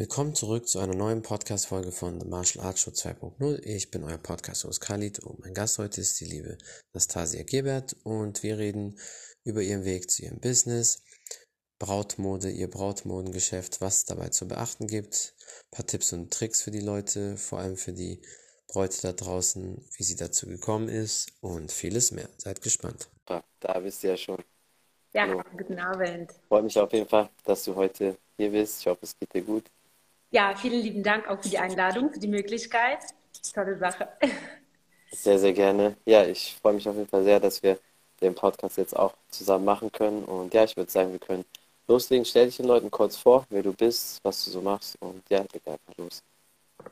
Willkommen zurück zu einer neuen Podcast-Folge von The Martial Arts Show 2.0. Ich bin euer Podcast-Host Khalid und mein Gast heute ist die liebe Nastasia Gebert und wir reden über ihren Weg zu ihrem Business, Brautmode, ihr Brautmodengeschäft, was es dabei zu beachten gibt, ein paar Tipps und Tricks für die Leute, vor allem für die Bräute da draußen, wie sie dazu gekommen ist und vieles mehr. Seid gespannt. Da bist du ja schon. Ja, Hallo. guten Abend. Freue mich auf jeden Fall, dass du heute hier bist. Ich hoffe, es geht dir gut. Ja, vielen lieben Dank auch für die Einladung, für die Möglichkeit. Tolle Sache. Sehr, sehr gerne. Ja, ich freue mich auf jeden Fall sehr, dass wir den Podcast jetzt auch zusammen machen können. Und ja, ich würde sagen, wir können loslegen. Stell dich den Leuten kurz vor, wer du bist, was du so machst. Und ja, leg einfach los.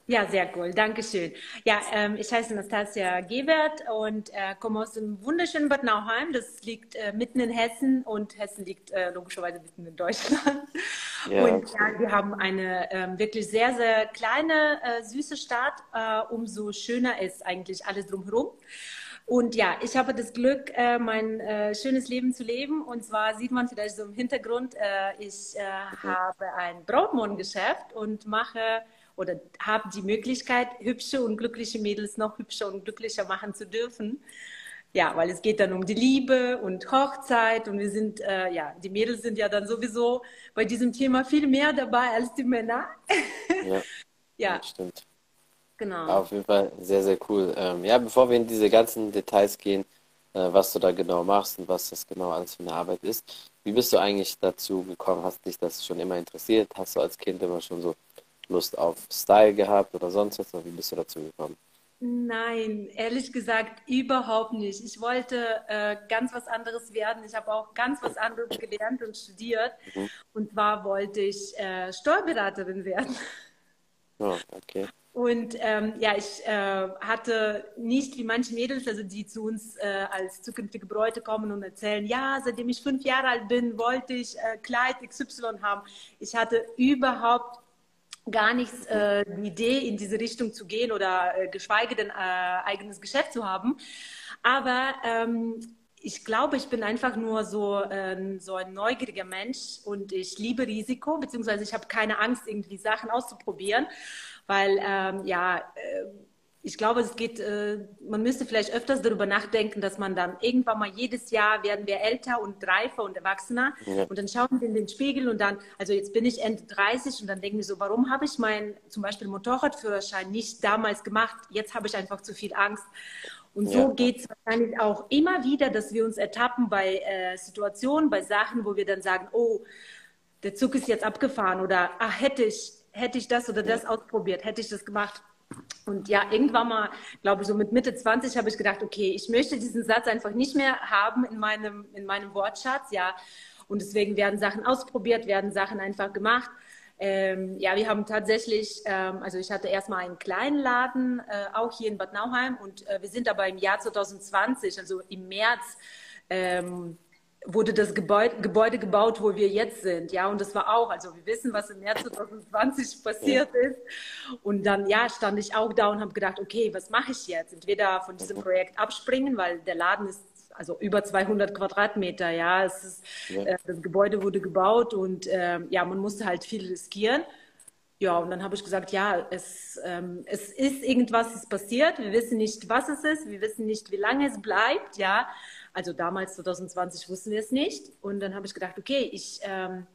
Ja, sehr cool. Dankeschön. Ja, ähm, ich heiße Nastasia Gebert und äh, komme aus dem wunderschönen Bad Nauheim. Das liegt äh, mitten in Hessen und Hessen liegt äh, logischerweise mitten in Deutschland. Ja, und ja, wir haben eine ähm, wirklich sehr, sehr kleine, äh, süße Stadt. Äh, umso schöner ist eigentlich alles drumherum. Und ja, ich habe das Glück, äh, mein äh, schönes Leben zu leben. Und zwar sieht man vielleicht so im Hintergrund, äh, ich äh, mhm. habe ein Brautmodengeschäft und mache oder haben die Möglichkeit, hübsche und glückliche Mädels noch hübscher und glücklicher machen zu dürfen. Ja, weil es geht dann um die Liebe und Hochzeit und wir sind, äh, ja, die Mädels sind ja dann sowieso bei diesem Thema viel mehr dabei als die Männer. Ja, ja. stimmt. Genau. Auf jeden Fall sehr, sehr cool. Ähm, ja, bevor wir in diese ganzen Details gehen, äh, was du da genau machst und was das genau alles für eine Arbeit ist, wie bist du eigentlich dazu gekommen? Hast dich das schon immer interessiert? Hast du als Kind immer schon so Lust auf Style gehabt oder sonst was? Oder wie bist du dazu gekommen? Nein, ehrlich gesagt überhaupt nicht. Ich wollte äh, ganz was anderes werden. Ich habe auch ganz was anderes gelernt und studiert. Mhm. Und zwar wollte ich äh, Steuerberaterin werden. Oh, okay. Und ähm, ja, ich äh, hatte nicht wie manche Mädels, also die zu uns äh, als zukünftige Bräute kommen und erzählen, ja, seitdem ich fünf Jahre alt bin, wollte ich äh, Kleid XY haben. Ich hatte überhaupt gar nichts äh, die Idee, in diese Richtung zu gehen oder äh, geschweige denn äh, eigenes Geschäft zu haben. Aber ähm, ich glaube, ich bin einfach nur so, äh, so ein neugieriger Mensch und ich liebe Risiko, beziehungsweise ich habe keine Angst, irgendwie Sachen auszuprobieren, weil ähm, ja, äh, ich glaube, es geht, äh, man müsste vielleicht öfters darüber nachdenken, dass man dann irgendwann mal jedes Jahr werden wir älter und reifer und erwachsener ja. und dann schauen wir in den Spiegel und dann, also jetzt bin ich Ende 30 und dann denken wir so, warum habe ich meinen zum Beispiel Motorradführerschein nicht damals gemacht? Jetzt habe ich einfach zu viel Angst. Und so ja. geht es wahrscheinlich auch immer wieder, dass wir uns ertappen bei äh, Situationen, bei Sachen, wo wir dann sagen, oh, der Zug ist jetzt abgefahren oder ach, hätte ich, hätte ich das oder das ausprobiert, hätte ich das gemacht und ja, irgendwann mal, glaube ich, so mit Mitte 20 habe ich gedacht, okay, ich möchte diesen Satz einfach nicht mehr haben in meinem, in meinem Wortschatz, ja. Und deswegen werden Sachen ausprobiert, werden Sachen einfach gemacht. Ähm, ja, wir haben tatsächlich, ähm, also ich hatte erstmal einen kleinen Laden, äh, auch hier in Bad Nauheim und äh, wir sind aber im Jahr 2020, also im März, ähm, wurde das Gebäude, Gebäude, gebaut, wo wir jetzt sind. Ja, und das war auch, also wir wissen, was im März 2020 passiert ja. ist. Und dann, ja, stand ich auch da und habe gedacht, okay, was mache ich jetzt? Entweder von diesem Projekt abspringen, weil der Laden ist also über 200 Quadratmeter, ja, es ist, ja. Äh, das Gebäude wurde gebaut und äh, ja, man musste halt viel riskieren. Ja, und dann habe ich gesagt, ja, es, ähm, es ist irgendwas ist passiert. Wir wissen nicht, was es ist. Wir wissen nicht, wie lange es bleibt. Ja, also damals 2020 wussten wir es nicht. Und dann habe ich gedacht, okay, ich ähm,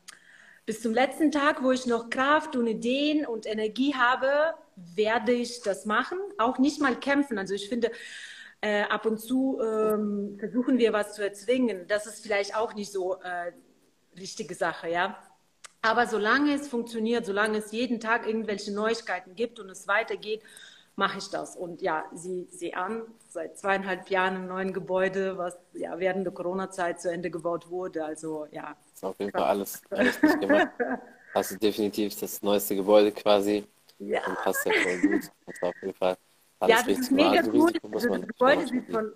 bis zum letzten Tag, wo ich noch Kraft und Ideen und Energie habe, werde ich das machen. Auch nicht mal kämpfen. Also ich finde, äh, ab und zu ähm, versuchen wir was zu erzwingen. Das ist vielleicht auch nicht so äh, richtige Sache, ja. Aber solange es funktioniert, solange es jeden Tag irgendwelche Neuigkeiten gibt und es weitergeht, mache ich das. Und ja, Sie, Sie an, seit zweieinhalb Jahren im neuen Gebäude, was ja während der Corona-Zeit zu Ende gebaut wurde. Also ja. Das ist auf jeden Fall alles, alles gemacht. Hast du definitiv das neueste Gebäude quasi. Ja. Und passt ja voll gut. Das war auf jeden Fall alles ja, das ist mega also cool. Also das Gebäude sieht von,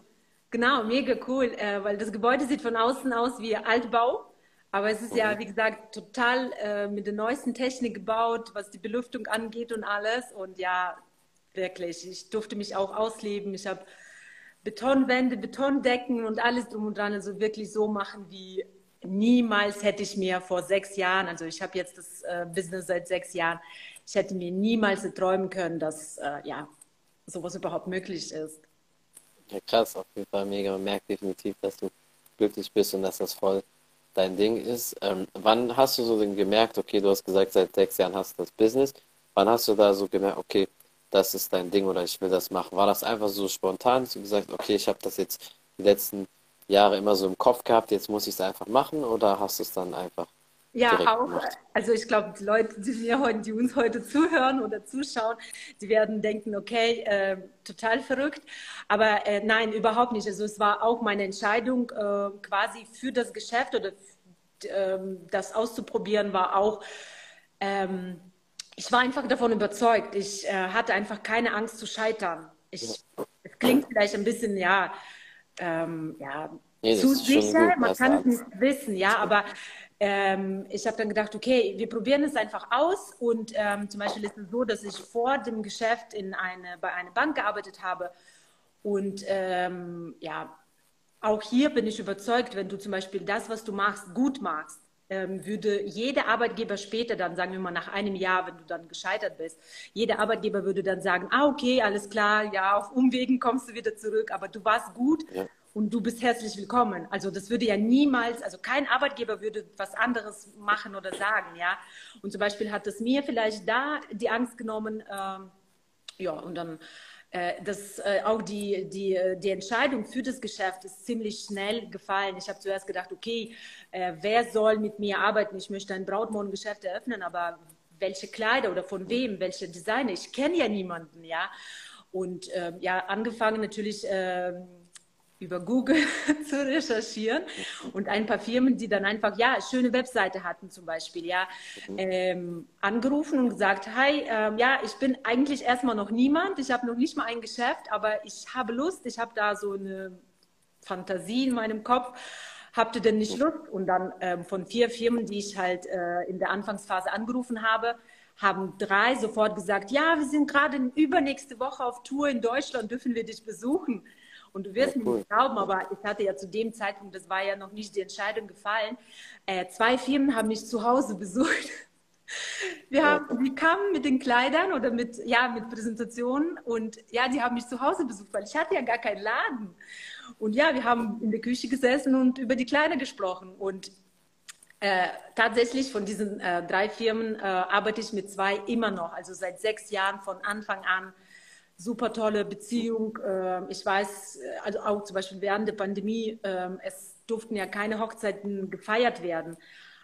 genau, mega cool, äh, weil das Gebäude sieht von außen aus wie Altbau. Aber es ist mhm. ja, wie gesagt, total äh, mit der neuesten Technik gebaut, was die Belüftung angeht und alles. Und ja, wirklich. Ich durfte mich auch ausleben. Ich habe Betonwände, Betondecken und alles drum und dran. Also wirklich so machen, wie niemals hätte ich mir vor sechs Jahren, also ich habe jetzt das äh, Business seit sechs Jahren, ich hätte mir niemals träumen können, dass äh, ja sowas überhaupt möglich ist. Ja, krass, auf jeden Fall mega. Man merkt definitiv, dass du glücklich bist und dass das voll dein Ding ist. Ähm, wann hast du so denn gemerkt, okay, du hast gesagt, seit sechs Jahren hast du das Business. Wann hast du da so gemerkt, okay, das ist dein Ding oder ich will das machen? War das einfach so spontan, dass du gesagt, okay, ich habe das jetzt die letzten Jahre immer so im Kopf gehabt, jetzt muss ich es einfach machen oder hast du es dann einfach ja, auch. Gemacht. Also ich glaube, die Leute, die mir heute, die uns heute zuhören oder zuschauen, die werden denken, okay, äh, total verrückt. Aber äh, nein, überhaupt nicht. Also es war auch meine Entscheidung, äh, quasi für das Geschäft oder ähm, das auszuprobieren, war auch. Ähm, ich war einfach davon überzeugt. Ich äh, hatte einfach keine Angst zu scheitern. Ich, es klingt vielleicht ein bisschen, ja, ähm, ja, nee, zu sicher. Man kann es nicht wissen, ja, aber ähm, ich habe dann gedacht, okay, wir probieren es einfach aus. Und ähm, zum Beispiel ist es so, dass ich vor dem Geschäft in eine, bei einer Bank gearbeitet habe. Und ähm, ja, auch hier bin ich überzeugt, wenn du zum Beispiel das, was du machst, gut machst, würde jeder Arbeitgeber später dann, sagen wir mal nach einem Jahr, wenn du dann gescheitert bist, jeder Arbeitgeber würde dann sagen, ah, okay, alles klar, ja, auf Umwegen kommst du wieder zurück, aber du warst gut. Ja und du bist herzlich willkommen. Also das würde ja niemals, also kein Arbeitgeber würde was anderes machen oder sagen, ja. Und zum Beispiel hat es mir vielleicht da die Angst genommen, ähm, ja, und dann das, äh, auch die, die, äh, die Entscheidung für das Geschäft ist ziemlich schnell gefallen. Ich habe zuerst gedacht, okay, äh, wer soll mit mir arbeiten? Ich möchte ein Brautmodengeschäft eröffnen, aber welche Kleider oder von wem, welche Designer? Ich kenne ja niemanden, ja. Und ähm, ja, angefangen natürlich ähm, über Google zu recherchieren und ein paar Firmen, die dann einfach, ja, schöne Webseite hatten zum Beispiel, ja, mhm. ähm, angerufen und gesagt, hi, ähm, ja, ich bin eigentlich erstmal noch niemand, ich habe noch nicht mal ein Geschäft, aber ich habe Lust, ich habe da so eine Fantasie in meinem Kopf, habt ihr denn nicht Lust? Und dann ähm, von vier Firmen, die ich halt äh, in der Anfangsphase angerufen habe, haben drei sofort gesagt, ja, wir sind gerade übernächste Woche auf Tour in Deutschland, dürfen wir dich besuchen? Und du wirst ja, cool. mir nicht glauben, aber ich hatte ja zu dem Zeitpunkt, das war ja noch nicht die Entscheidung gefallen, äh, zwei Firmen haben mich zu Hause besucht. Wir, haben, die kamen mit den Kleidern oder mit, ja, mit Präsentationen und ja, die haben mich zu Hause besucht, weil ich hatte ja gar keinen Laden. Und ja, wir haben in der Küche gesessen und über die Kleider gesprochen. Und äh, tatsächlich von diesen äh, drei Firmen äh, arbeite ich mit zwei immer noch, also seit sechs Jahren von Anfang an super tolle Beziehung. Ähm, ich weiß, äh, also auch zum Beispiel während der Pandemie, ähm, es durften ja keine Hochzeiten gefeiert werden.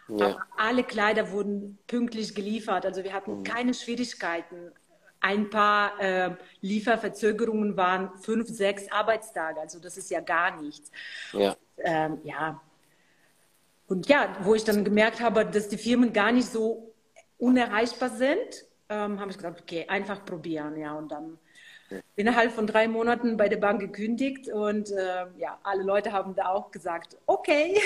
Ja. Aber alle Kleider wurden pünktlich geliefert. Also wir hatten mhm. keine Schwierigkeiten. Ein paar äh, Lieferverzögerungen waren fünf, sechs Arbeitstage. Also das ist ja gar nichts. Ja. Ähm, ja. Und ja, wo ich dann gemerkt habe, dass die Firmen gar nicht so unerreichbar sind, ähm, habe ich gesagt, okay, einfach probieren. Ja, und dann innerhalb von drei Monaten bei der Bank gekündigt und äh, ja, alle Leute haben da auch gesagt, okay,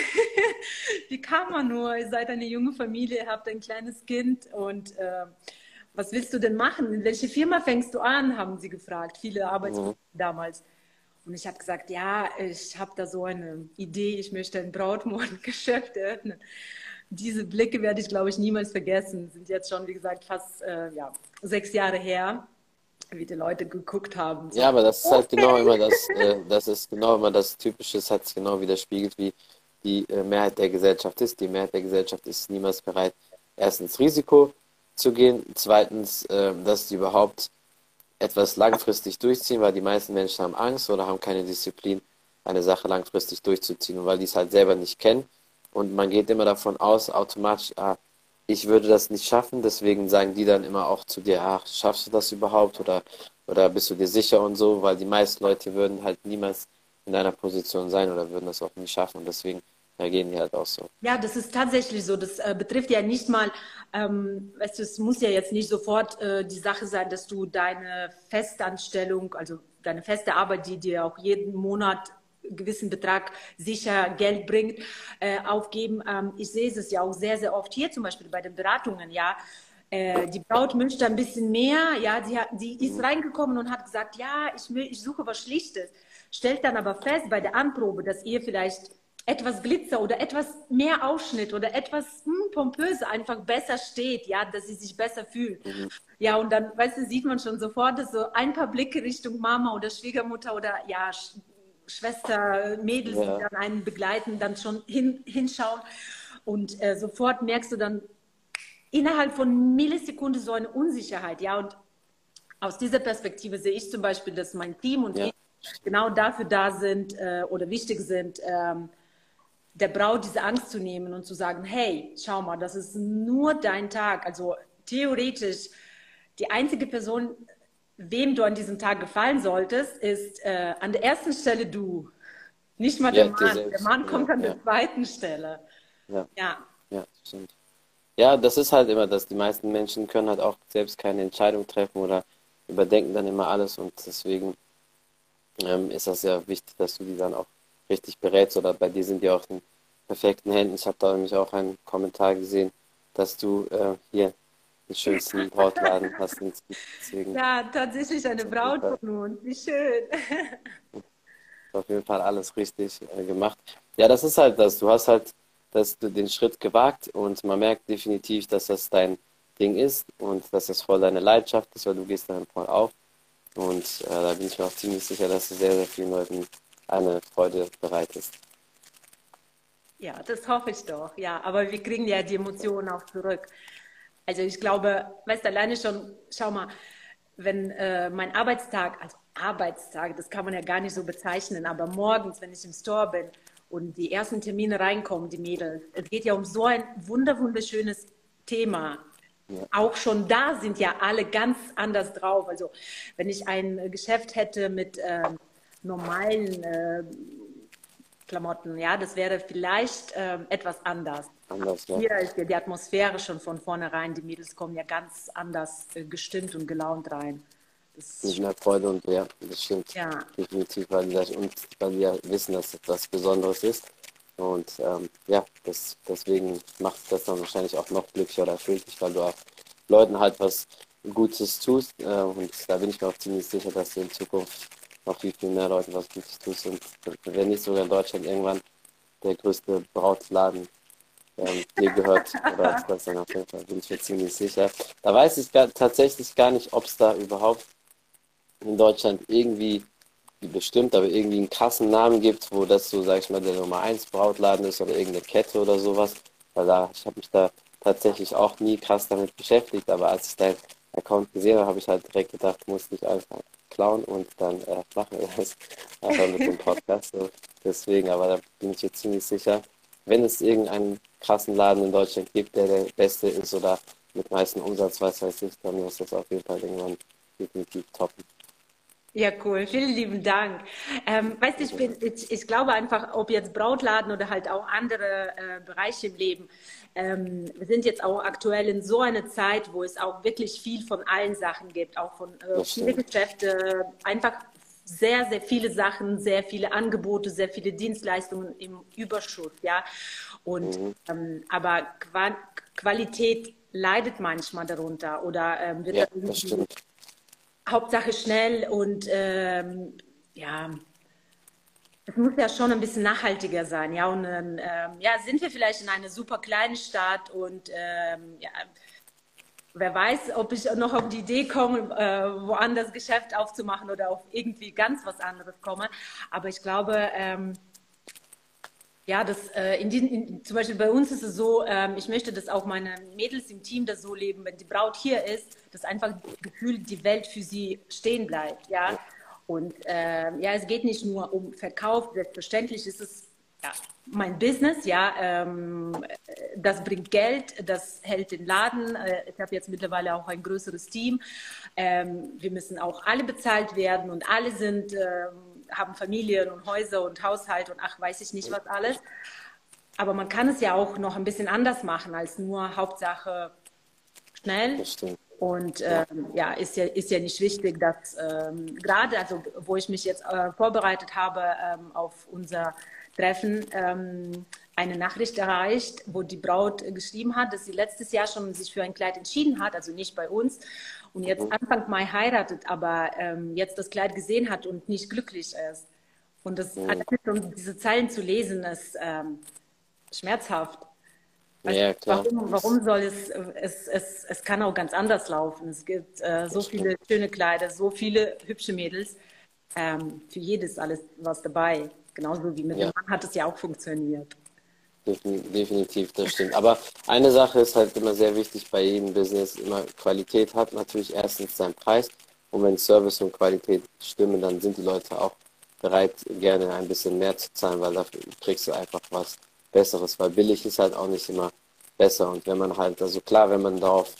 wie kann man nur, ihr seid eine junge Familie, habt ein kleines Kind und äh, was willst du denn machen? In welche Firma fängst du an, haben sie gefragt, viele Arbeitsplätze mhm. damals. Und ich habe gesagt, ja, ich habe da so eine Idee, ich möchte ein Brautmodengeschäft eröffnen. Diese Blicke werde ich, glaube ich, niemals vergessen. Sind jetzt schon, wie gesagt, fast äh, ja, sechs Jahre her wie die Leute geguckt haben. So. Ja, aber das ist halt genau immer das, äh, das ist genau immer das Typische, es hat sich genau widerspiegelt, wie die äh, Mehrheit der Gesellschaft ist. Die Mehrheit der Gesellschaft ist niemals bereit, erstens Risiko zu gehen, zweitens, äh, dass sie überhaupt etwas langfristig durchziehen, weil die meisten Menschen haben Angst oder haben keine Disziplin, eine Sache langfristig durchzuziehen weil die es halt selber nicht kennen. Und man geht immer davon aus, automatisch, ah, ich würde das nicht schaffen, deswegen sagen die dann immer auch zu dir, ach, schaffst du das überhaupt oder, oder bist du dir sicher und so, weil die meisten Leute würden halt niemals in deiner Position sein oder würden das auch nicht schaffen und deswegen gehen die halt auch so. Ja, das ist tatsächlich so. Das äh, betrifft ja nicht mal, ähm, weißt du, es muss ja jetzt nicht sofort äh, die Sache sein, dass du deine Festanstellung, also deine feste Arbeit, die dir auch jeden Monat gewissen Betrag sicher Geld bringt, äh, aufgeben. Ähm, ich sehe es ja auch sehr, sehr oft hier zum Beispiel bei den Beratungen, ja. Äh, die Braut wünscht ein bisschen mehr, ja, hat, sie ist reingekommen und hat gesagt, ja, ich, will, ich suche was Schlichtes, stellt dann aber fest bei der Anprobe, dass ihr vielleicht etwas Glitzer oder etwas mehr Ausschnitt oder etwas hm, pompös einfach besser steht, ja, dass sie sich besser fühlt. Mhm. Ja, und dann, weißt du, sieht man schon sofort, dass so ein paar Blicke Richtung Mama oder Schwiegermutter oder ja, Schwester, Mädels, ja. die dann einen begleiten, dann schon hin, hinschauen. Und äh, sofort merkst du dann innerhalb von Millisekunden so eine Unsicherheit, ja. Und aus dieser Perspektive sehe ich zum Beispiel, dass mein Team und ja. ich genau dafür da sind äh, oder wichtig sind, ähm, der Braut diese Angst zu nehmen und zu sagen, hey, schau mal, das ist nur dein Tag. Also theoretisch, die einzige Person, wem du an diesem Tag gefallen solltest, ist äh, an der ersten Stelle du. Nicht mal ja, der Mann. Der Mann kommt ja, an der zweiten Stelle. Ja. Ja, ja stimmt. Ja, das ist halt immer das. Die meisten Menschen können halt auch selbst keine Entscheidung treffen oder überdenken dann immer alles und deswegen ähm, ist das sehr wichtig, dass du die dann auch richtig berätst oder bei dir sind die auch in perfekten Händen. Ich habe da nämlich auch einen Kommentar gesehen, dass du äh, hier den schönsten Brautladen hast. Deswegen ja, tatsächlich eine Braut von uns. Wie schön. auf jeden Fall alles richtig äh, gemacht. Ja, das ist halt das. Du hast halt dass du den Schritt gewagt und man merkt definitiv, dass das dein Ding ist und dass das voll deine Leidenschaft ist, weil du gehst darin voll auf. Und äh, da bin ich mir auch ziemlich sicher, dass du sehr, sehr vielen Leuten eine Freude bereitest. Ja, das hoffe ich doch, ja. Aber wir kriegen ja die Emotionen auch zurück. Also ich glaube, weißt du, alleine schon, schau mal, wenn äh, mein Arbeitstag, also Arbeitstag, das kann man ja gar nicht so bezeichnen, aber morgens, wenn ich im Store bin und die ersten Termine reinkommen, die Mädels, es geht ja um so ein wunder wunderschönes Thema. Ja. Auch schon da sind ja alle ganz anders drauf. Also wenn ich ein Geschäft hätte mit äh, normalen äh, Klamotten, ja, das wäre vielleicht äh, etwas anders. anders ja. Hier ist ja die Atmosphäre schon von vornherein. Die Mädels kommen ja ganz anders äh, gestimmt und gelaunt rein. Nicht mehr Freude und ja, das stimmt. Ja. Definitiv, weil die, das, und weil die ja wissen, dass das etwas Besonderes ist. Und ähm, ja, das, deswegen macht das dann wahrscheinlich auch noch glücklicher oder erfüllt dich, weil du auch Leuten halt was Gutes tust. Äh, und da bin ich mir auch ziemlich sicher, dass du in Zukunft noch viel, viel mehr Leuten was Gutes tust. Und wenn nicht sogar in Deutschland irgendwann der größte Brautladen ähm, dir gehört, oder das dann auf jeden Fall, bin ich mir ziemlich sicher. Da weiß ich gar, tatsächlich gar nicht, ob es da überhaupt in Deutschland irgendwie bestimmt, aber irgendwie einen krassen Namen gibt, wo das so, sag ich mal, der Nummer 1 Brautladen ist oder irgendeine Kette oder sowas. Weil da, ich habe mich da tatsächlich auch nie krass damit beschäftigt, aber als ich deinen Account gesehen habe, habe ich halt direkt gedacht, muss ich einfach klauen und dann äh, machen wir das einfach mit dem Podcast. So. Deswegen, aber da bin ich jetzt ziemlich sicher, wenn es irgendeinen krassen Laden in Deutschland gibt, der der beste ist oder mit meisten Umsatz, was weiß ich, dann muss das auf jeden Fall irgendwann definitiv toppen. Ja, cool. Vielen lieben Dank. Ähm, weißt du, ich, bin, ich, ich, glaube einfach, ob jetzt Brautladen oder halt auch andere äh, Bereiche im Leben, ähm, wir sind jetzt auch aktuell in so einer Zeit, wo es auch wirklich viel von allen Sachen gibt, auch von äh, viele Geschäfte, einfach sehr, sehr viele Sachen, sehr viele Angebote, sehr viele Dienstleistungen im Überschuss, ja. Und mhm. ähm, aber Qua Qualität leidet manchmal darunter oder ähm, wird ja, Hauptsache schnell und ähm, ja, es muss ja schon ein bisschen nachhaltiger sein. Ja, und ähm, ja, sind wir vielleicht in einer super kleinen Stadt und ähm, ja, wer weiß, ob ich noch auf die Idee komme, äh, woanders Geschäft aufzumachen oder auf irgendwie ganz was anderes komme. Aber ich glaube, ähm, ja, das, äh, in diesen, in, zum Beispiel bei uns ist es so, ähm, ich möchte, dass auch meine Mädels im Team das so leben, wenn die Braut hier ist, dass einfach gefühlt die Welt für sie stehen bleibt, ja. Und äh, ja, es geht nicht nur um Verkauf, selbstverständlich ist es ja, mein Business, ja, ähm, das bringt Geld, das hält den Laden. Äh, ich habe jetzt mittlerweile auch ein größeres Team. Ähm, wir müssen auch alle bezahlt werden und alle sind ähm, haben Familien und Häuser und Haushalt und ach, weiß ich nicht was alles. Aber man kann es ja auch noch ein bisschen anders machen als nur Hauptsache schnell. Und ähm, ja, ist ja, ist ja nicht wichtig, dass ähm, gerade, also wo ich mich jetzt äh, vorbereitet habe ähm, auf unser Treffen, ähm, eine Nachricht erreicht, wo die Braut geschrieben hat, dass sie letztes Jahr schon sich für ein Kleid entschieden hat, also nicht bei uns, und jetzt. Anfang Mai heiratet, aber ähm, jetzt das Kleid gesehen hat und nicht glücklich ist. Und das mhm. um diese Zeilen zu lesen, ist ähm, schmerzhaft. Also ja. Warum, warum soll es, es, es, es kann auch ganz anders laufen. Es gibt äh, so viele schöne Kleider, so viele hübsche Mädels. Ähm, für jedes alles was dabei. Genauso wie mit ja. dem Mann hat es ja auch funktioniert. Definitiv, das stimmt. Aber eine Sache ist halt immer sehr wichtig bei jedem Business, immer Qualität hat natürlich erstens seinen Preis und wenn Service und Qualität stimmen, dann sind die Leute auch bereit, gerne ein bisschen mehr zu zahlen, weil dafür kriegst du einfach was Besseres, weil billig ist halt auch nicht immer besser. Und wenn man halt, also klar, wenn man darauf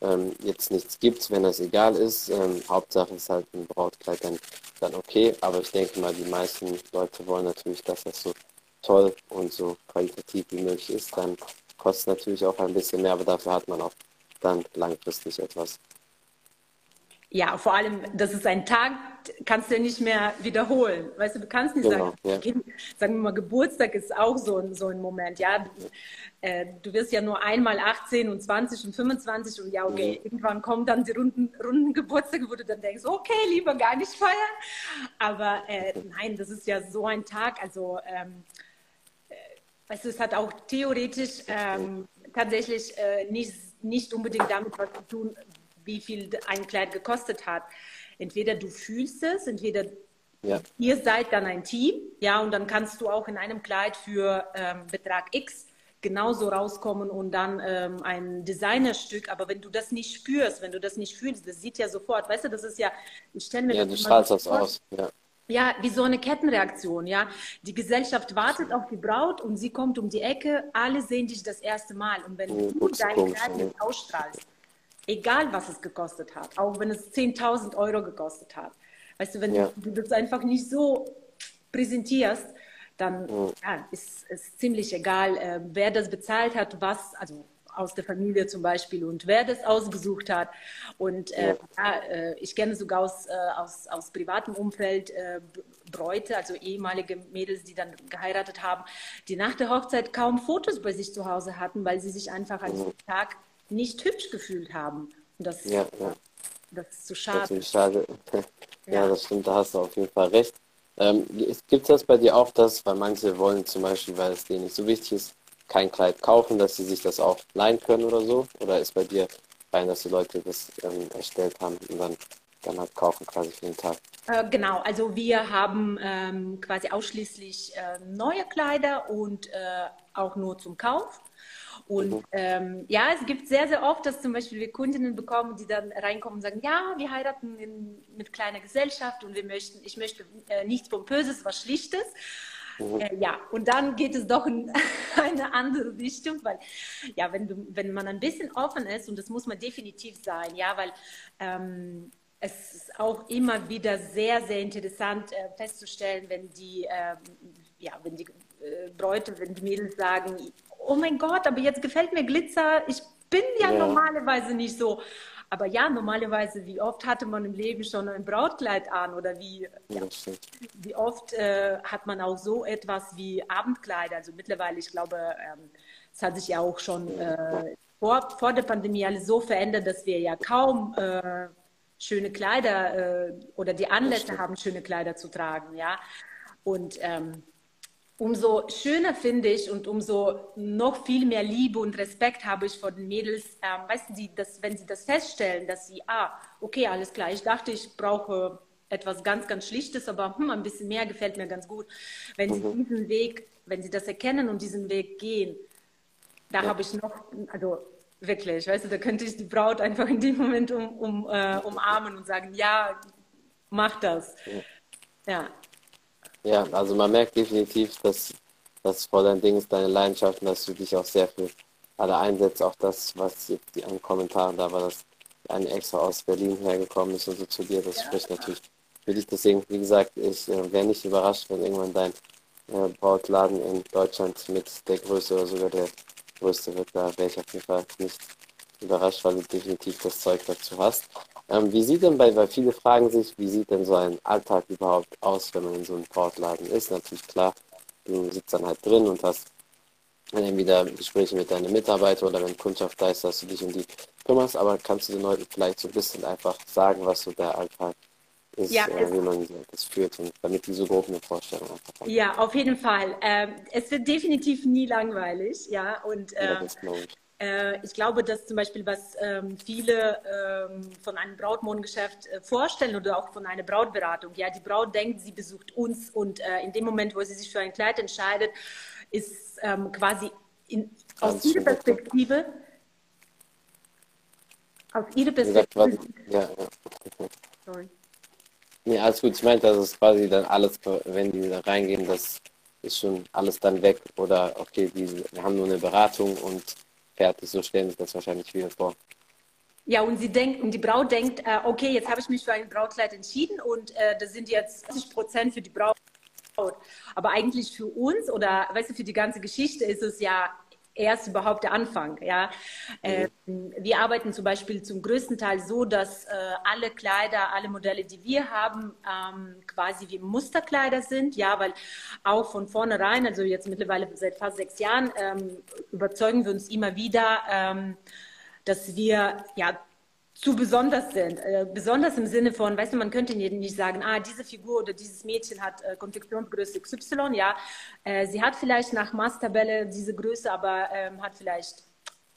ähm, jetzt nichts gibt, wenn das egal ist, ähm, Hauptsache ist halt ein Brautkleid dann, dann okay. Aber ich denke mal, die meisten Leute wollen natürlich, dass das so toll und so qualitativ wie möglich ist. Dann kostet natürlich auch ein bisschen mehr, aber dafür hat man auch dann langfristig etwas. Ja, vor allem, das ist ein Tag, kannst du ja nicht mehr wiederholen. Weißt du, du kannst nicht genau, sagen, ja. sagen wir mal, Geburtstag ist auch so ein, so ein Moment. Ja, äh, du wirst ja nur einmal 18 und 20 und 25 und ja, okay, mhm. irgendwann kommen dann die runden, runden Geburtstage, wo du dann denkst, okay, lieber gar nicht feiern. Aber äh, nein, das ist ja so ein Tag, also, ähm, weißt du, es hat auch theoretisch ähm, tatsächlich äh, nicht, nicht unbedingt damit was zu tun, wie viel ein Kleid gekostet hat. Entweder du fühlst es, entweder ja. ihr seid dann ein Team, ja, und dann kannst du auch in einem Kleid für ähm, Betrag X genauso rauskommen und dann ähm, ein Designerstück. Aber wenn du das nicht spürst, wenn du das nicht fühlst, das sieht ja sofort, weißt du, das ist ja, ich stelle mir ja, das du strahlst das aus, ja. Ja, wie so eine Kettenreaktion, ja. Die Gesellschaft wartet auf die Braut und sie kommt um die Ecke, alle sehen dich das erste Mal. Und wenn du dein Kleid nicht ausstrahlst, Egal, was es gekostet hat, auch wenn es 10.000 Euro gekostet hat. Weißt du, wenn ja. du das einfach nicht so präsentierst, dann mhm. ja, ist es ziemlich egal, äh, wer das bezahlt hat, was, also aus der Familie zum Beispiel und wer das ausgesucht hat. Und äh, ja, äh, ich kenne sogar aus, äh, aus, aus privatem Umfeld äh, Bräute, also ehemalige Mädels, die dann geheiratet haben, die nach der Hochzeit kaum Fotos bei sich zu Hause hatten, weil sie sich einfach an diesem Tag nicht hübsch gefühlt haben. Und das, ja, ja. das ist zu schade. Das schade. ja. ja, das stimmt, da hast du auf jeden Fall recht. Ähm, Gibt es das bei dir auch, dass, weil manche wollen zum Beispiel, weil es denen nicht so wichtig ist, kein Kleid kaufen, dass sie sich das auch leihen können oder so? Oder ist bei dir rein, dass die Leute das ähm, erstellt haben und dann, dann halt kaufen quasi für den Tag? Äh, genau, also wir haben ähm, quasi ausschließlich äh, neue Kleider und äh, auch nur zum Kauf. Und mhm. ähm, ja, es gibt sehr, sehr oft, dass zum Beispiel wir Kundinnen bekommen, die dann reinkommen und sagen, ja, wir heiraten in, mit kleiner Gesellschaft und wir möchten, ich möchte äh, nichts Pompöses, was Schlichtes. Mhm. Äh, ja, und dann geht es doch in eine andere Richtung, weil ja, wenn, du, wenn man ein bisschen offen ist, und das muss man definitiv sein, ja, weil ähm, es ist auch immer wieder sehr, sehr interessant äh, festzustellen, wenn die, äh, ja, wenn die äh, Bräute, wenn die Mädels sagen, oh mein Gott, aber jetzt gefällt mir Glitzer. Ich bin ja, ja, normalerweise nicht so. Aber ja, normalerweise, wie oft hatte man im Leben schon ein Brautkleid an oder wie, ja, wie oft äh, hat man auch so etwas wie Abendkleider? Also mittlerweile, ich glaube, ähm, es hat sich ja auch schon äh, vor, vor der Pandemie alles so verändert, dass wir ja kaum äh, schöne Kleider äh, oder die Anlässe haben, schöne Kleider zu tragen, ja. Und ähm, umso schöner finde ich und umso noch viel mehr Liebe und Respekt habe ich vor den Mädels, ähm, weißt du, dass, wenn sie das feststellen, dass sie, ah, okay, alles klar, ich dachte, ich brauche etwas ganz, ganz Schlichtes, aber hm, ein bisschen mehr gefällt mir ganz gut. Wenn sie mhm. diesen Weg, wenn sie das erkennen und diesen Weg gehen, da ja. habe ich noch, also wirklich, weißt du, da könnte ich die Braut einfach in dem Moment um, um, äh, umarmen und sagen, ja, mach das. ja. ja. Ja, also man merkt definitiv, dass das voll dein Ding ist, deine Leidenschaft und dass du dich auch sehr für alle einsetzt. Auch das, was jetzt die an Kommentaren da war, dass eine extra aus Berlin hergekommen ist und so zu dir, das ja. spricht natürlich für dich. Deswegen, wie gesagt, ich äh, wäre nicht überrascht, wenn irgendwann dein äh, Brautladen in Deutschland mit der Größe oder sogar der größte wird. Da wäre ich auf jeden Fall nicht überrascht, weil du definitiv das Zeug dazu hast. Ähm, wie sieht denn bei, weil viele fragen sich, wie sieht denn so ein Alltag überhaupt aus, wenn man in so einem Portladen ist? Natürlich klar, du sitzt dann halt drin und hast entweder Gespräche mit deinen Mitarbeitern oder wenn Kundschaft da ist, dass du dich um die kümmerst, aber kannst du den Leuten vielleicht so ein bisschen einfach sagen, was so der Alltag ist, ja, äh, wie man das führt und damit die so grob eine Vorstellung haben. Ja, auf jeden Fall. Ähm, es wird definitiv nie langweilig, ja, und äh, ja, ich. Äh, ich glaube, dass zum Beispiel, was ähm, viele ähm, von einem Brautmodengeschäft äh, vorstellen oder auch von einer Brautberatung, ja, die Braut denkt, sie besucht uns und äh, in dem Moment, wo sie sich für ein Kleid entscheidet, ist ähm, quasi in, aus ihrer Perspektive aus ihrer Perspektive. Ja, ja. Sorry. Nee, alles gut. Ich meinte, das ist quasi dann alles, wenn die da reingehen, das ist schon alles dann weg. Oder okay, die haben nur eine Beratung und fertig. So stellen sich das wahrscheinlich viele vor. Ja, und sie denkt, und die Braut denkt, äh, okay, jetzt habe ich mich für ein Brautkleid entschieden und äh, das sind jetzt 20 Prozent für die Braut. Aber eigentlich für uns oder weißt du, für die ganze Geschichte ist es ja erst überhaupt der Anfang. Ja, äh, wir arbeiten zum Beispiel zum größten Teil so, dass äh, alle Kleider, alle Modelle, die wir haben, ähm, quasi wie Musterkleider sind. Ja, weil auch von vornherein, also jetzt mittlerweile seit fast sechs Jahren, ähm, überzeugen wir uns immer wieder, ähm, dass wir ja zu besonders sind. Äh, besonders im Sinne von, weißt du, man könnte nicht sagen, ah, diese Figur oder dieses Mädchen hat äh, Konfektionsgröße XY, ja. Äh, sie hat vielleicht nach Maßtabelle diese Größe, aber ähm, hat vielleicht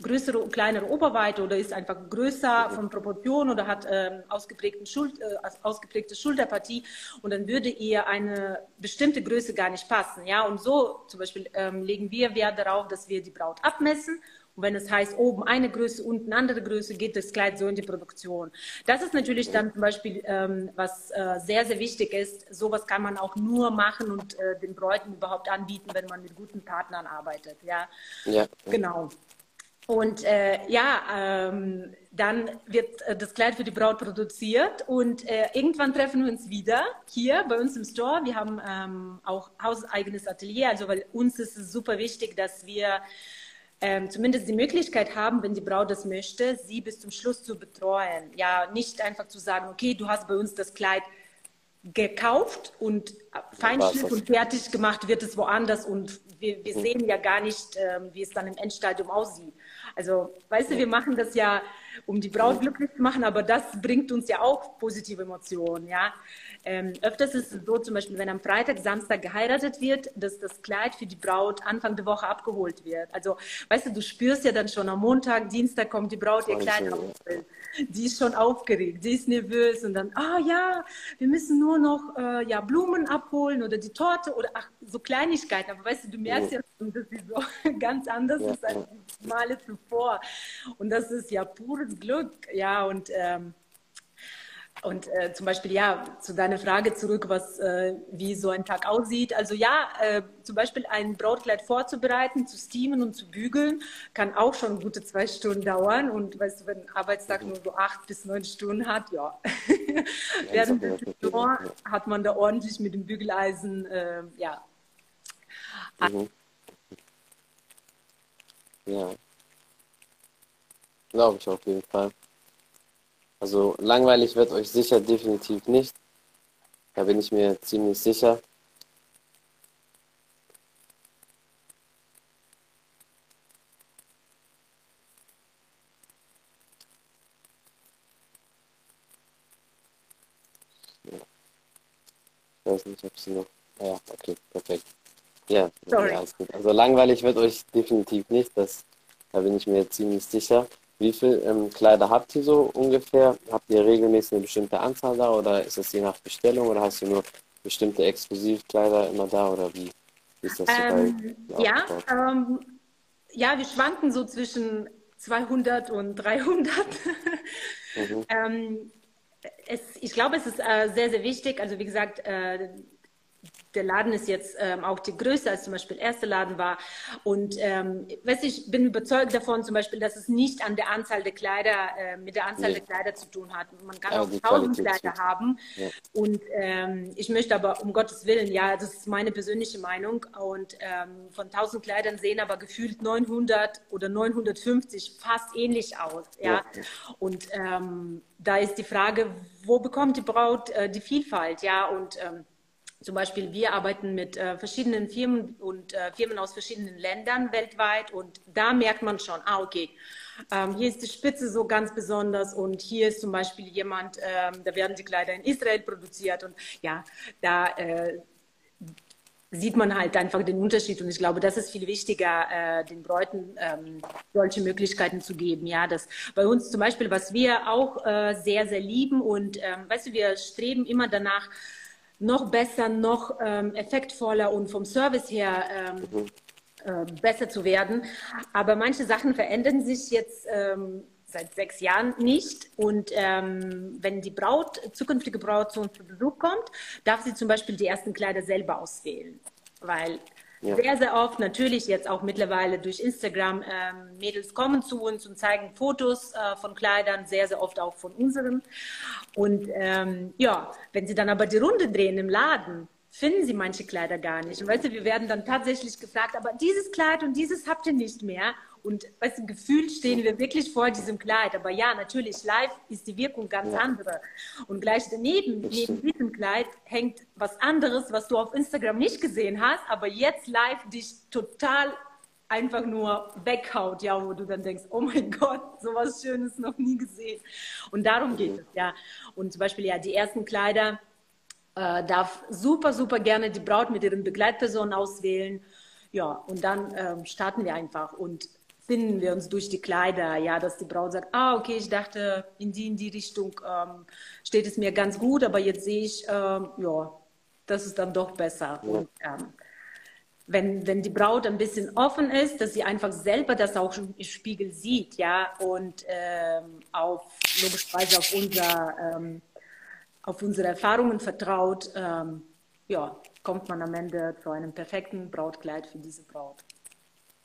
größere, kleinere Oberweite oder ist einfach größer von Proportion oder hat ähm, ausgeprägten Schul äh, ausgeprägte Schulterpartie und dann würde ihr eine bestimmte Größe gar nicht passen. Ja, und so zum Beispiel ähm, legen wir Wert darauf, dass wir die Braut abmessen und wenn es heißt, oben eine Größe, unten andere Größe, geht das Kleid so in die Produktion. Das ist natürlich dann zum Beispiel, ähm, was äh, sehr, sehr wichtig ist. Sowas kann man auch nur machen und äh, den Bräuten überhaupt anbieten, wenn man mit guten Partnern arbeitet. Ja, ja. genau. Und äh, ja, ähm, dann wird äh, das Kleid für die Braut produziert und äh, irgendwann treffen wir uns wieder hier bei uns im Store. Wir haben ähm, auch hauseigenes Atelier, also weil uns ist es super wichtig, dass wir ähm, zumindest die Möglichkeit haben, wenn die Braut das möchte, sie bis zum Schluss zu betreuen. Ja, nicht einfach zu sagen, okay, du hast bei uns das Kleid gekauft und Feinschliff und fertig gemacht wird es woanders und wir, wir sehen ja gar nicht, ähm, wie es dann im Endstadium aussieht. Also, weißt du, wir machen das ja, um die Braut glücklich zu machen, aber das bringt uns ja auch positive Emotionen, ja. Ähm, öfters ist es so, zum Beispiel, wenn am Freitag, Samstag geheiratet wird, dass das Kleid für die Braut Anfang der Woche abgeholt wird. Also, weißt du, du spürst ja dann schon am Montag, Dienstag kommt die Braut ihr Kleid abholen. Die ist schon aufgeregt, die ist nervös und dann, ah ja, wir müssen nur noch äh, ja, Blumen abholen oder die Torte oder ach, so Kleinigkeiten. Aber weißt du, du merkst ja, ja dass sie so ganz anders ja. ist als die Male zuvor. Und das ist ja pures Glück, ja, und ähm, und äh, zum Beispiel, ja, zu deiner Frage zurück, was, äh, wie so ein Tag aussieht. Also ja, äh, zum Beispiel ein Brautkleid vorzubereiten, zu steamen und zu bügeln, kann auch schon gute zwei Stunden dauern. Und weißt du, wenn ein Arbeitstag nur so acht bis neun Stunden hat, ja. Während der Saison hat man da ordentlich mit dem Bügeleisen, äh, ja. Mhm. Ja. Glaube ich auf jeden Fall. Also langweilig wird euch sicher definitiv nicht. Da bin ich mir ziemlich sicher. Ich weiß nicht, ob sie noch. Ja, okay, perfekt. Ja, Sorry. ja alles gut. Also langweilig wird euch definitiv nicht, das, da bin ich mir ziemlich sicher. Wie viele ähm, Kleider habt ihr so ungefähr? Habt ihr regelmäßig eine bestimmte Anzahl da oder ist es je nach Bestellung oder hast du nur bestimmte Exklusivkleider immer da oder wie, wie ist das ähm, so bei ja, ähm, ja, wir schwanken so zwischen 200 und 300. mhm. ähm, es, ich glaube, es ist äh, sehr, sehr wichtig. Also wie gesagt, äh, der Laden ist jetzt ähm, auch die größte als zum Beispiel der erste Laden war. Und ähm, weiß ich bin überzeugt davon zum Beispiel, dass es nicht an der Anzahl der Kleider, äh, mit der Anzahl nee. der Kleider zu tun hat. Man kann ja, auch tausend Kleider haben. Ja. Und ähm, ich möchte aber um Gottes Willen, ja, das ist meine persönliche Meinung. Und ähm, von tausend Kleidern sehen aber gefühlt 900 oder 950 fast ähnlich aus. Ja. ja. Und ähm, da ist die Frage, wo bekommt die Braut äh, die Vielfalt? Ja, und ähm, zum Beispiel, wir arbeiten mit äh, verschiedenen Firmen und äh, Firmen aus verschiedenen Ländern weltweit und da merkt man schon, ah, okay, ähm, hier ist die Spitze so ganz besonders und hier ist zum Beispiel jemand, ähm, da werden die Kleider in Israel produziert und ja, da äh, sieht man halt einfach den Unterschied und ich glaube, das ist viel wichtiger, äh, den Bräuten ähm, solche Möglichkeiten zu geben. Ja, das bei uns zum Beispiel, was wir auch äh, sehr, sehr lieben und ähm, weißt du, wir streben immer danach, noch besser, noch ähm, effektvoller und vom Service her ähm, äh, besser zu werden. Aber manche Sachen verändern sich jetzt ähm, seit sechs Jahren nicht. Und ähm, wenn die Braut, zukünftige Braut zu uns zu Besuch kommt, darf sie zum Beispiel die ersten Kleider selber auswählen. Weil ja. sehr, sehr oft, natürlich jetzt auch mittlerweile durch Instagram, ähm, Mädels kommen zu uns und zeigen Fotos äh, von Kleidern, sehr, sehr oft auch von unseren. Und ähm, ja, wenn sie dann aber die Runde drehen im Laden, finden sie manche Kleider gar nicht. Und weißt du, wir werden dann tatsächlich gefragt, aber dieses Kleid und dieses habt ihr nicht mehr. Und weißt du, gefühlt stehen wir wirklich vor diesem Kleid. Aber ja, natürlich, live ist die Wirkung ganz ja. andere. Und gleich daneben, neben diesem Kleid, hängt was anderes, was du auf Instagram nicht gesehen hast, aber jetzt live dich total einfach nur weghaut, ja, wo du dann denkst, oh mein Gott, sowas Schönes noch nie gesehen. Und darum geht es, ja. Und zum Beispiel, ja, die ersten Kleider äh, darf super, super gerne die Braut mit ihren Begleitpersonen auswählen. Ja, und dann ähm, starten wir einfach. Und finden wir uns durch die Kleider, ja, dass die Braut sagt, ah, okay, ich dachte, in die, in die Richtung ähm, steht es mir ganz gut, aber jetzt sehe ich, ähm, ja, das ist dann doch besser. Ja. Und, ähm, wenn, wenn die Braut ein bisschen offen ist, dass sie einfach selber das auch im Spiegel sieht, ja, und ähm, auf, logischerweise auf, unser, ähm, auf unsere Erfahrungen vertraut, ähm, ja, kommt man am Ende zu einem perfekten Brautkleid für diese Braut.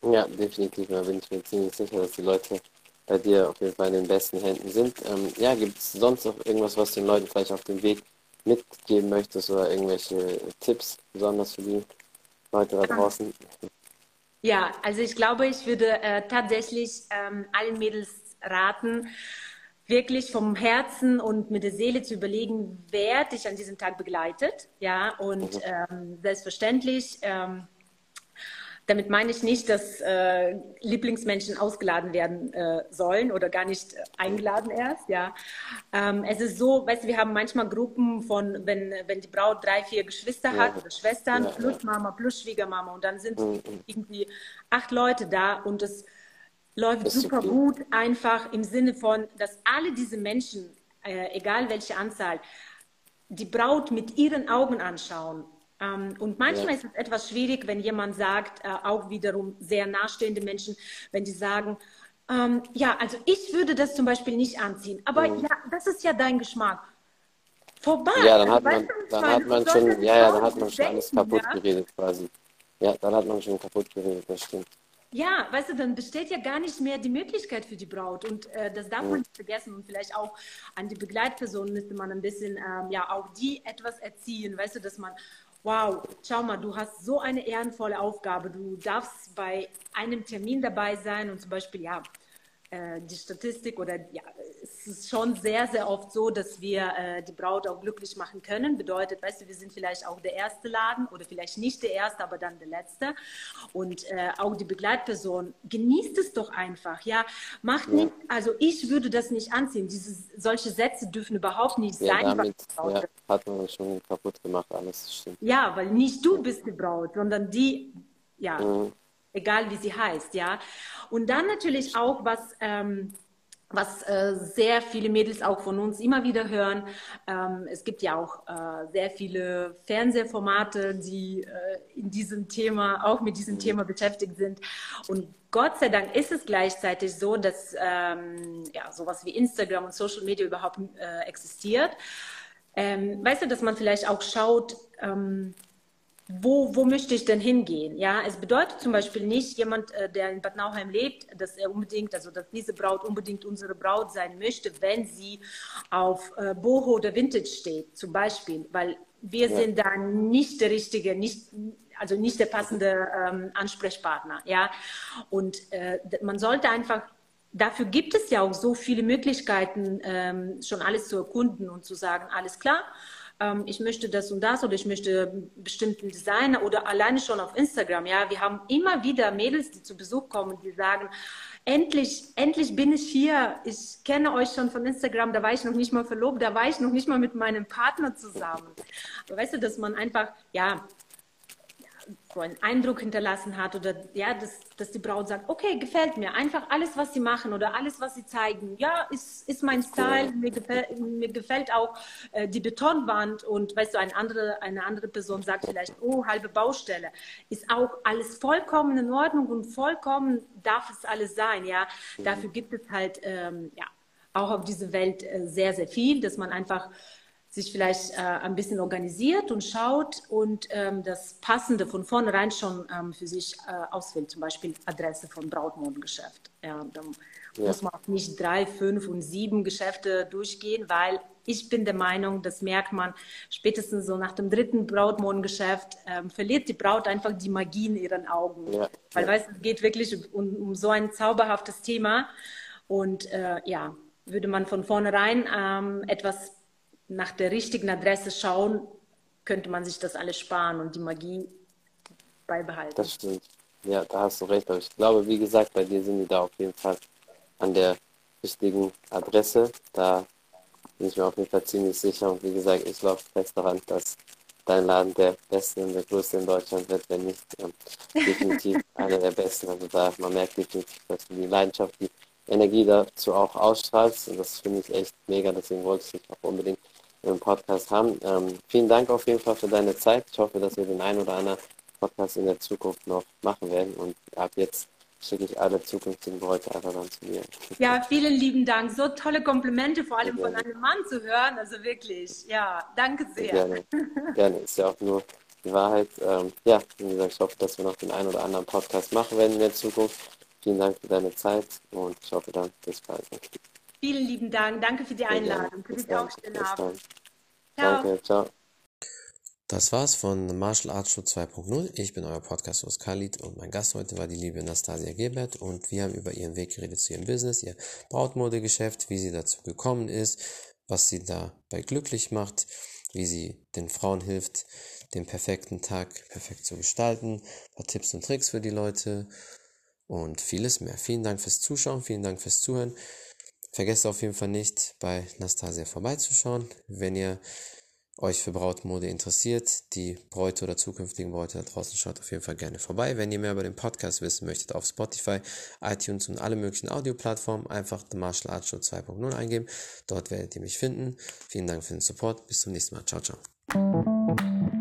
Ja, definitiv. Da bin ich mir ziemlich sicher, dass die Leute bei dir auf jeden Fall in den besten Händen sind. Ähm, ja, gibt es sonst noch irgendwas, was den Leuten vielleicht auf dem Weg mitgeben möchtest oder irgendwelche Tipps, besonders für die Leute da draußen? Ja, also ich glaube, ich würde äh, tatsächlich ähm, allen Mädels raten, wirklich vom Herzen und mit der Seele zu überlegen, wer dich an diesem Tag begleitet. Ja, und mhm. ähm, selbstverständlich ähm, damit meine ich nicht, dass äh, Lieblingsmenschen ausgeladen werden äh, sollen oder gar nicht eingeladen erst. Ja, ähm, es ist so, weißt du, wir haben manchmal Gruppen von, wenn wenn die Braut drei, vier Geschwister ja. hat oder Schwestern ja, plus Mama plus Schwiegermama und dann sind mhm. irgendwie acht Leute da und es läuft super okay. gut, einfach im Sinne von, dass alle diese Menschen, äh, egal welche Anzahl, die Braut mit ihren Augen anschauen und manchmal ja. ist es etwas schwierig, wenn jemand sagt, äh, auch wiederum sehr nahestehende Menschen, wenn die sagen, ähm, ja, also ich würde das zum Beispiel nicht anziehen, aber mhm. ja, das ist ja dein Geschmack. Vorbei. Ja, dann hat man, dann hat man schon, ja, ja, dann hat man schon alles kaputt geredet quasi. Ja, dann hat man schon kaputt geredet, das stimmt. Ja, weißt du, dann besteht ja gar nicht mehr die Möglichkeit für die Braut und äh, das darf man nicht vergessen und vielleicht auch an die Begleitpersonen müsste man ein bisschen, ähm, ja, auch die etwas erziehen, weißt du, dass man wow, schau mal, du hast so eine ehrenvolle Aufgabe. Du darfst bei einem Termin dabei sein und zum Beispiel, ja, äh, die Statistik oder ja, es ist schon sehr, sehr oft so, dass wir äh, die Braut auch glücklich machen können. Bedeutet, weißt du, wir sind vielleicht auch der erste Laden oder vielleicht nicht der erste, aber dann der letzte. Und äh, auch die Begleitperson genießt es doch einfach, ja. Macht ja. nicht, also ich würde das nicht anziehen. Diese, solche Sätze dürfen überhaupt nicht ja, sein. Damit, ja, hat man schon kaputt gemacht, alles stimmt. Ja, weil nicht du bist die Braut, sondern die, ja. Mhm egal wie sie heißt, ja. Und dann natürlich auch, was, ähm, was äh, sehr viele Mädels auch von uns immer wieder hören. Ähm, es gibt ja auch äh, sehr viele Fernsehformate, die äh, in diesem Thema, auch mit diesem Thema beschäftigt sind. Und Gott sei Dank ist es gleichzeitig so, dass ähm, ja, sowas wie Instagram und Social Media überhaupt äh, existiert. Ähm, weißt du, dass man vielleicht auch schaut, ähm, wo, wo möchte ich denn hingehen? Ja, es bedeutet zum Beispiel nicht, jemand, äh, der in Bad Nauheim lebt, dass er unbedingt, also dass diese Braut unbedingt unsere Braut sein möchte, wenn sie auf äh, Boho oder Vintage steht, zum Beispiel, weil wir ja. sind da nicht der richtige, nicht, also nicht der passende ähm, Ansprechpartner, ja. Und äh, man sollte einfach Dafür gibt es ja auch so viele Möglichkeiten, ähm, schon alles zu erkunden und zu sagen, alles klar, ähm, ich möchte das und das oder ich möchte bestimmten Designer oder alleine schon auf Instagram. Ja, wir haben immer wieder Mädels, die zu Besuch kommen, die sagen, endlich, endlich bin ich hier. Ich kenne euch schon von Instagram, da war ich noch nicht mal verlobt, da war ich noch nicht mal mit meinem Partner zusammen. Aber weißt du, dass man einfach, ja, so einen Eindruck hinterlassen hat oder ja, dass, dass die Braut sagt, okay, gefällt mir. Einfach alles, was sie machen oder alles, was sie zeigen. Ja, ist, ist mein Style. Mir, gefällt, mir gefällt auch äh, die Betonwand und weißt du, eine andere, eine andere Person sagt vielleicht, oh, halbe Baustelle. Ist auch alles vollkommen in Ordnung und vollkommen darf es alles sein. Ja, mhm. dafür gibt es halt ähm, ja auch auf dieser Welt äh, sehr, sehr viel, dass man einfach sich vielleicht äh, ein bisschen organisiert und schaut und ähm, das Passende von vornherein schon ähm, für sich äh, auswählt, zum Beispiel Adresse von Brautmodengeschäft. Ja, dann ja. muss man auch nicht drei, fünf und sieben Geschäfte durchgehen, weil ich bin der Meinung, das merkt man spätestens so nach dem dritten Brautmodengeschäft, ähm, verliert die Braut einfach die Magie in ihren Augen. Ja. Weil, weißt es geht wirklich um, um, so ein zauberhaftes Thema und äh, ja, würde man von vornherein ähm, etwas nach der richtigen Adresse schauen, könnte man sich das alles sparen und die Magie beibehalten. Das stimmt. Ja, da hast du recht. Aber ich glaube, wie gesagt, bei dir sind die da auf jeden Fall an der richtigen Adresse. Da bin ich mir auf jeden Fall ziemlich sicher. Und wie gesagt, ich glaube fest daran, dass dein Laden der beste und der größte in Deutschland wird, wenn nicht ähm, definitiv einer der besten. Also da man merkt definitiv, dass du die Leidenschaft, die Energie dazu auch ausstrahlst. Und das finde ich echt mega. Deswegen wollte ich dich auch unbedingt im Podcast haben. Ähm, vielen Dank auf jeden Fall für deine Zeit. Ich hoffe, dass wir den einen oder anderen Podcast in der Zukunft noch machen werden. Und ab jetzt schicke ich alle zukünftigen Bräute einfach dann zu mir. Ja, vielen lieben Dank. So tolle Komplimente, vor allem von einem Mann zu hören. Also wirklich, ja, danke sehr. Gerne, gerne. Ist ja auch nur die Wahrheit. Ähm, ja, wie gesagt, ich hoffe, dass wir noch den einen oder anderen Podcast machen werden in der Zukunft. Vielen Dank für deine Zeit und ich hoffe dann bis bald. Vielen lieben Dank. Danke für die Einladung, für die. Ciao. Danke, ciao. Das war's von Martial Arts Show 2.0. Ich bin euer Podcast-Host Khalid und mein Gast heute war die liebe Nastasia Gebert und wir haben über ihren Weg geredet zu ihrem Business, ihr Brautmodegeschäft, wie sie dazu gekommen ist, was sie dabei glücklich macht, wie sie den Frauen hilft, den perfekten Tag perfekt zu gestalten, ein paar Tipps und Tricks für die Leute und vieles mehr. Vielen Dank fürs Zuschauen, vielen Dank fürs Zuhören. Vergesst auf jeden Fall nicht, bei Nastasia vorbeizuschauen. Wenn ihr euch für Brautmode interessiert, die Bräute oder zukünftigen Bräute da draußen, schaut auf jeden Fall gerne vorbei. Wenn ihr mehr über den Podcast wissen möchtet, auf Spotify, iTunes und alle möglichen Audioplattformen einfach The Martial Arts Show 2.0 eingeben. Dort werdet ihr mich finden. Vielen Dank für den Support. Bis zum nächsten Mal. Ciao, ciao.